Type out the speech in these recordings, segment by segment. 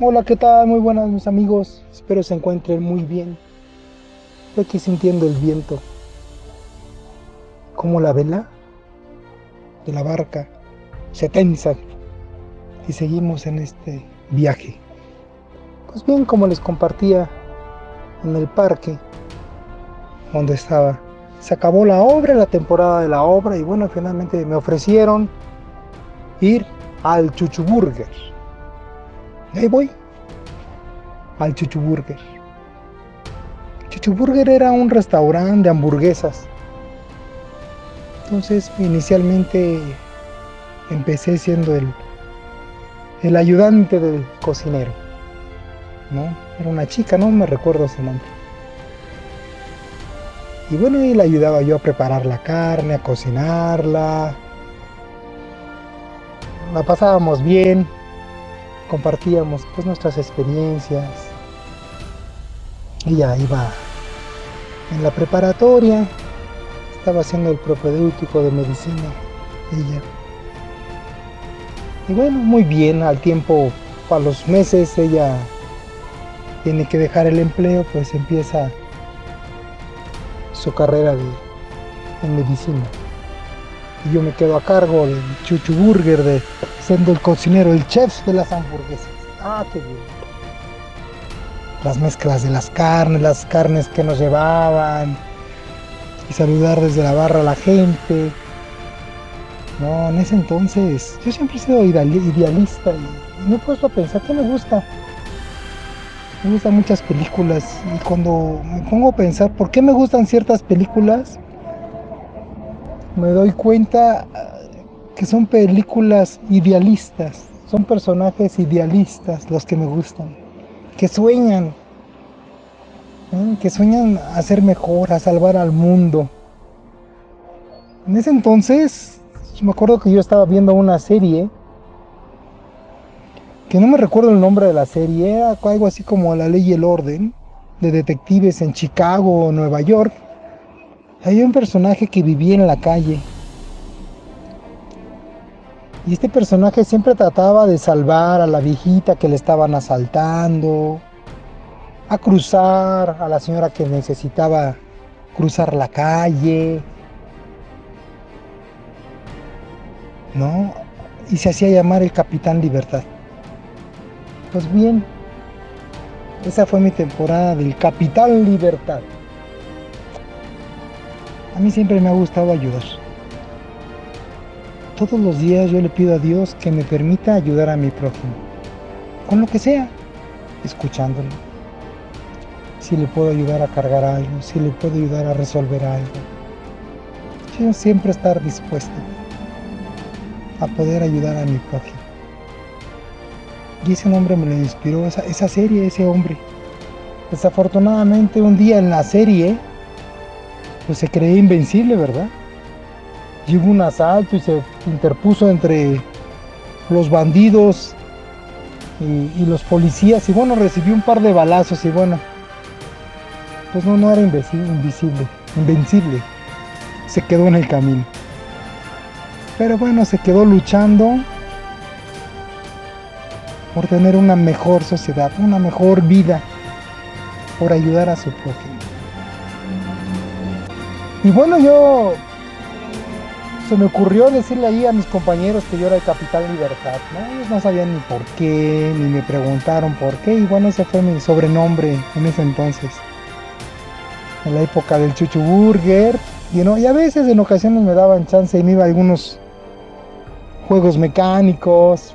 Hola, ¿qué tal? Muy buenas mis amigos. Espero se encuentren muy bien. Estoy aquí sintiendo el viento. Como la vela de la barca se tensa y seguimos en este viaje. Pues bien, como les compartía en el parque donde estaba, se acabó la obra, la temporada de la obra y bueno, finalmente me ofrecieron ir al Chuchuburger ahí voy. Al Chuchuburger. Chuchuburger era un restaurante de hamburguesas. Entonces, inicialmente empecé siendo el, el ayudante del cocinero. ¿no? Era una chica, no me recuerdo su nombre. Y bueno, ahí le ayudaba yo a preparar la carne, a cocinarla. La pasábamos bien, compartíamos pues nuestras experiencias. Ella iba en la preparatoria, estaba haciendo el propedéutico de medicina, ella. Y bueno, muy bien, al tiempo, a los meses ella tiene que dejar el empleo, pues empieza su carrera de, en medicina. Y yo me quedo a cargo del Chuchu Burger, de siendo el cocinero, el chef de las hamburguesas. Ah, qué bien. Las mezclas de las carnes, las carnes que nos llevaban, y saludar desde la barra a la gente. No, en ese entonces yo siempre he sido idealista y, me he puesto a pensar que me gusta. Me gustan muchas películas y cuando me pongo a pensar por qué me gustan ciertas películas, me doy cuenta que son películas idealistas, son personajes idealistas los que me gustan, que sueñan, ¿eh? que sueñan a ser mejor, a salvar al mundo. En ese entonces, me acuerdo que yo estaba viendo una serie, que no me recuerdo el nombre de la serie, era algo así como La Ley y el Orden, de detectives en Chicago o Nueva York. Había un personaje que vivía en la calle y este personaje siempre trataba de salvar a la viejita que le estaban asaltando, a cruzar a la señora que necesitaba cruzar la calle, ¿no? Y se hacía llamar el Capitán Libertad. Pues bien, esa fue mi temporada del Capitán Libertad. A mí siempre me ha gustado ayudar. Todos los días yo le pido a Dios que me permita ayudar a mi prójimo, con lo que sea, escuchándolo. Si le puedo ayudar a cargar algo, si le puedo ayudar a resolver algo. Yo siempre estar dispuesto a poder ayudar a mi prójimo. Y ese nombre me lo inspiró, esa serie, ese hombre. Desafortunadamente un día en la serie, pues se creía invencible, ¿verdad? llegó un asalto y se interpuso entre los bandidos y, los policías y bueno, recibió un par de balazos y bueno, pues no, no era invisible, invencible, se quedó en el camino. Pero bueno, se quedó luchando por tener una mejor sociedad, una mejor vida, por ayudar a su prójimo. Y bueno, yo se me ocurrió decirle ahí a mis compañeros que yo era el Capitán Libertad, ¿no? Ellos no sabían ni por qué, ni me preguntaron por qué, y bueno, ese fue mi sobrenombre en ese entonces. En la época del Chuchu Burger, y, y a veces en ocasiones me daban chance y me iba a algunos juegos mecánicos,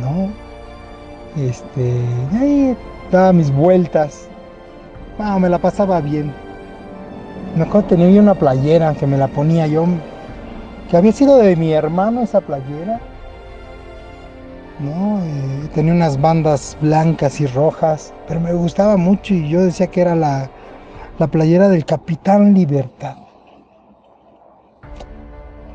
¿no? Este, y ahí daba mis vueltas. Me la pasaba bien. Me acuerdo tenía una playera que me la ponía yo que había sido de mi hermano esa playera. ¿no? Eh, tenía unas bandas blancas y rojas, pero me gustaba mucho y yo decía que era la, la playera del Capitán Libertad.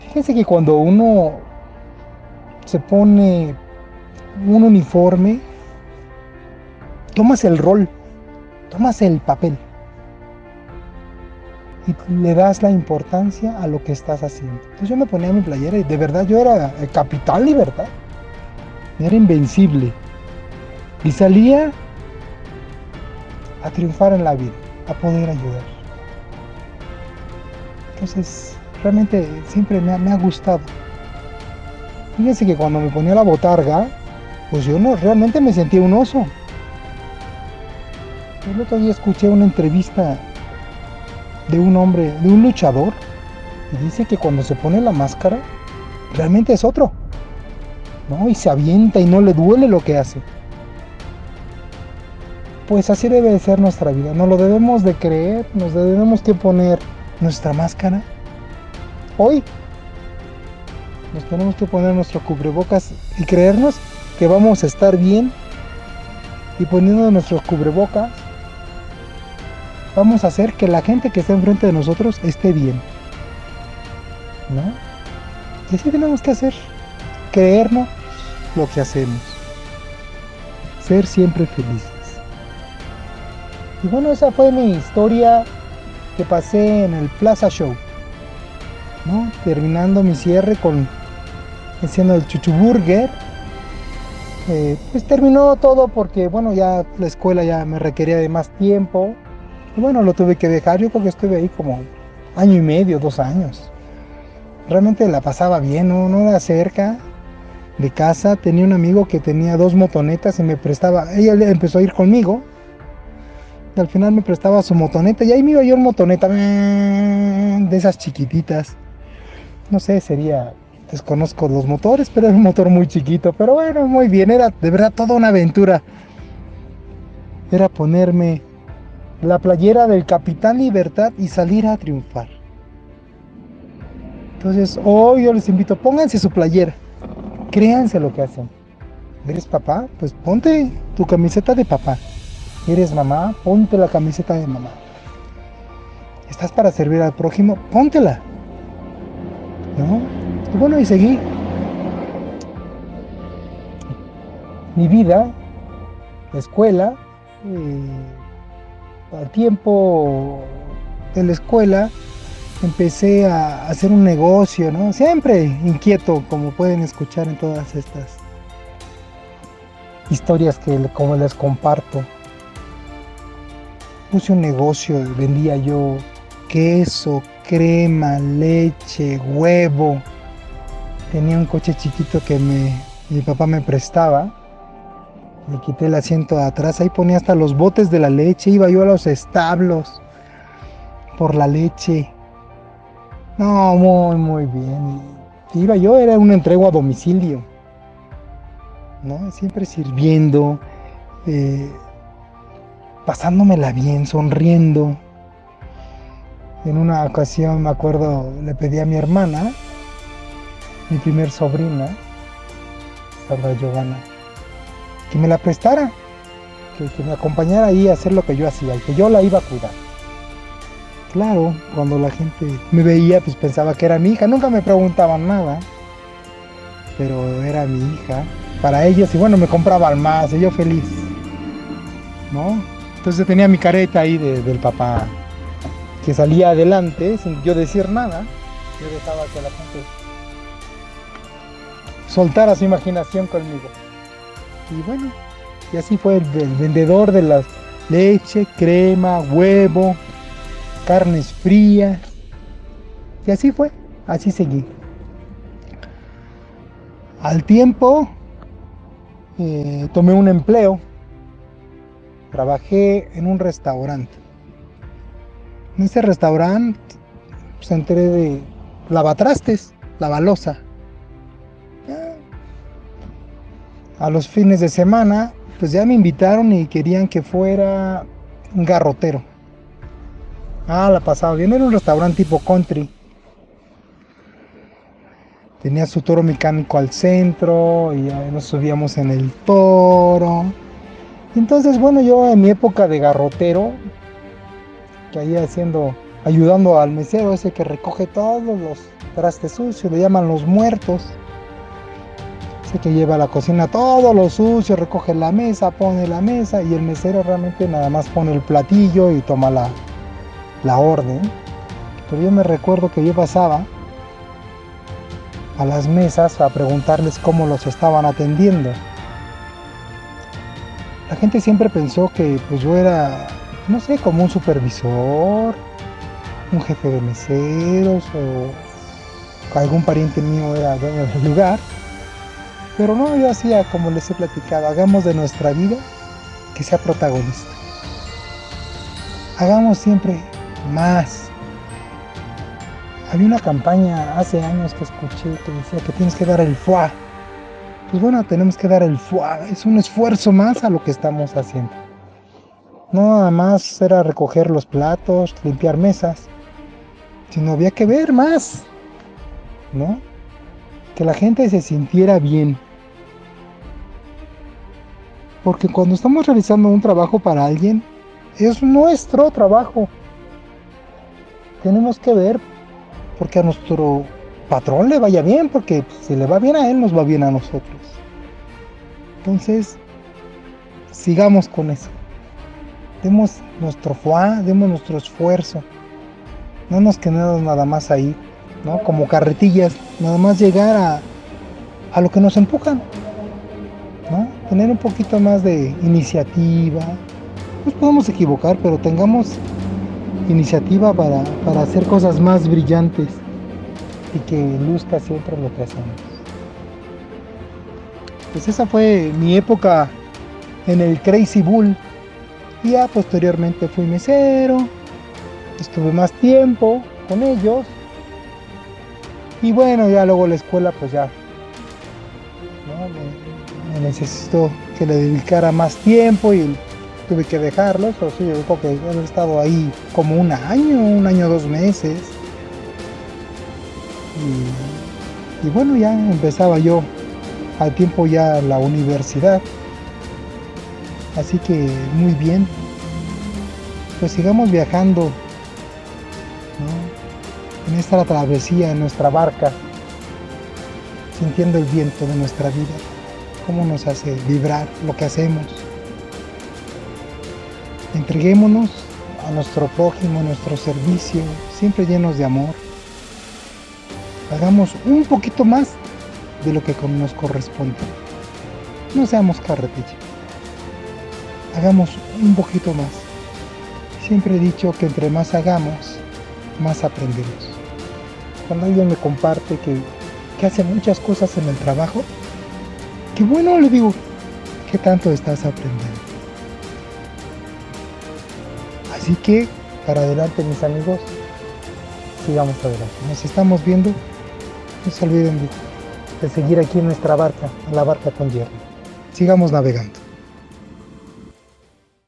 Fíjense que cuando uno se pone un uniforme, tomas el rol, tomas el papel y le das la importancia a lo que estás haciendo. Entonces yo me ponía mi playera y de verdad yo era el capitán libertad. Era invencible. Y salía a triunfar en la vida, a poder ayudar. Entonces, realmente siempre me ha, gustado. Fíjense que cuando me ponía la botarga, pues yo no realmente me sentía un oso. El otro día escuché una entrevista de un hombre, de un luchador, y dice que cuando se pone la máscara, realmente es otro. ¿no? Y se avienta y no le duele lo que hace. Pues así debe de ser nuestra vida. No lo debemos de creer, nos debemos que poner nuestra máscara. Hoy nos tenemos que poner nuestro cubrebocas y creernos que vamos a estar bien. Y poniendo nuestros cubrebocas, vamos a hacer que la gente que está enfrente de nosotros esté bien. ¿No? Y así tenemos que hacer. Creernos lo que hacemos. Ser siempre felices. Y bueno, esa fue mi historia que pasé en el Plaza Show. ¿no? Terminando mi cierre con haciendo el chuchuburger. Eh, pues terminó todo porque bueno ya la escuela ya me requería de más tiempo. Y bueno, lo tuve que dejar. Yo creo que estuve ahí como año y medio, dos años. Realmente la pasaba bien, no, no era cerca de casa. Tenía un amigo que tenía dos motonetas y me prestaba. Ella empezó a ir conmigo al final me prestaba su motoneta y ahí me iba yo en motoneta de esas chiquititas. No sé, sería, desconozco los motores, pero era un motor muy chiquito. Pero bueno, muy bien, era de verdad toda una aventura. Era ponerme la playera del Capitán Libertad y salir a triunfar. Entonces, hoy yo les invito, pónganse su playera, créanse lo que hacen. ¿Eres papá? Pues ponte tu camiseta de papá. ¿Eres mamá? Ponte la camiseta de mamá. ¿Estás para servir al prójimo? Póntela. ¿No? Y bueno, y seguí. Mi vida, la escuela, eh, al tiempo de la escuela, empecé a hacer un negocio, ¿no? Siempre inquieto, como pueden escuchar en todas estas historias que como les comparto puse un negocio, vendía yo queso, crema, leche, huevo. Tenía un coche chiquito que mi papá me prestaba. Le quité el asiento de atrás, ahí ponía hasta los botes de la leche, iba yo a los establos por la leche. No, muy, muy bien. Iba yo, era un entrego a domicilio. ¿no? Siempre sirviendo. Eh, pasándomela bien, sonriendo. En una ocasión me acuerdo, le pedí a mi hermana, mi primer sobrina, Sandra Giovanna, que me la prestara, que, me acompañara ahí a hacer lo que yo hacía y que yo la iba a cuidar. Claro, cuando la gente me veía, pues pensaba que era mi hija, nunca me preguntaban nada, pero era mi hija para ellos y bueno, me compraban más y yo feliz, ¿no? Entonces tenía mi careta ahí del papá que salía adelante sin yo decir nada. Yo dejaba que la gente soltara su imaginación conmigo. Y bueno, y así fue el, vendedor de las leche, crema, huevo, carnes frías. Y así fue, así seguí. Al tiempo eh, tomé un empleo trabajé en un restaurante. En ese restaurante pues, enteré de lavatrastes, lavalosa. A los fines de semana, pues ya me invitaron y querían que fuera un garrotero. Ah, la pasaba bien, era un restaurante tipo country. Tenía su toro mecánico al centro y nos subíamos en el toro entonces, bueno, yo en mi época de garrotero, que ahí haciendo, ayudando al mesero ese que recoge todos los trastes sucios, le llaman los muertos. Ese que lleva a la cocina todo lo sucio, recoge la mesa, pone la mesa y el mesero realmente nada más pone el platillo y toma la, la orden. Pero yo me recuerdo que yo pasaba a las mesas a preguntarles cómo los estaban atendiendo. La gente siempre pensó que pues yo era, no sé, como un supervisor, un jefe de meseros o algún pariente mío era dueño del lugar. Pero no, yo hacía como les he platicado, hagamos de nuestra vida que sea protagonista. Hagamos siempre más. Había una campaña hace años que escuché que decía que tienes que dar el fuá. Pues bueno, tenemos que dar el fuá. Es un esfuerzo más a lo que estamos haciendo. No nada más era recoger los platos, limpiar mesas, sino había que ver más, ¿no? Que la gente se sintiera bien. Porque cuando estamos realizando un trabajo para alguien, es nuestro trabajo. Tenemos que ver porque a nuestro patrón le vaya bien, porque si le va bien a él, nos va bien a nosotros. Entonces, sigamos con eso. Demos nuestro fuá, demos nuestro esfuerzo. No nos quedemos nada más ahí, ¿no? Como carretillas, nada más llegar a, a lo que nos empujan. Tener un poquito más de iniciativa, nos podemos equivocar, pero tengamos iniciativa para, hacer cosas más brillantes y que luzca siempre lo que hacemos. Pues esa fue mi época en el Crazy Bull. Y ya posteriormente fui mesero, estuve más tiempo con ellos. Y bueno, ya luego la escuela pues ya necesitó que le dedicara más tiempo y tuve que dejarlos, o sí, yo creo que he estado ahí como un año, un año, dos meses. Y, bueno, ya empezaba yo al tiempo ya la universidad. Así que muy bien. Pues sigamos viajando en esta travesía, en nuestra barca, sintiendo el viento de nuestra vida, cómo nos hace vibrar lo que hacemos. Entreguémonos a nuestro prójimo, a nuestro servicio, siempre llenos de amor. Hagamos un poquito más de lo que nos corresponde. No seamos carretilla. Hagamos un poquito más. Siempre he dicho que entre más hagamos, más aprendemos. Cuando alguien me comparte que, que hace muchas cosas en el trabajo, qué bueno le digo, ¿qué tanto estás aprendiendo? Así que, para adelante mis amigos, sigamos adelante. Nos estamos viendo. No se olviden de, seguir aquí en nuestra barca, en la barca con hierro. Sigamos navegando.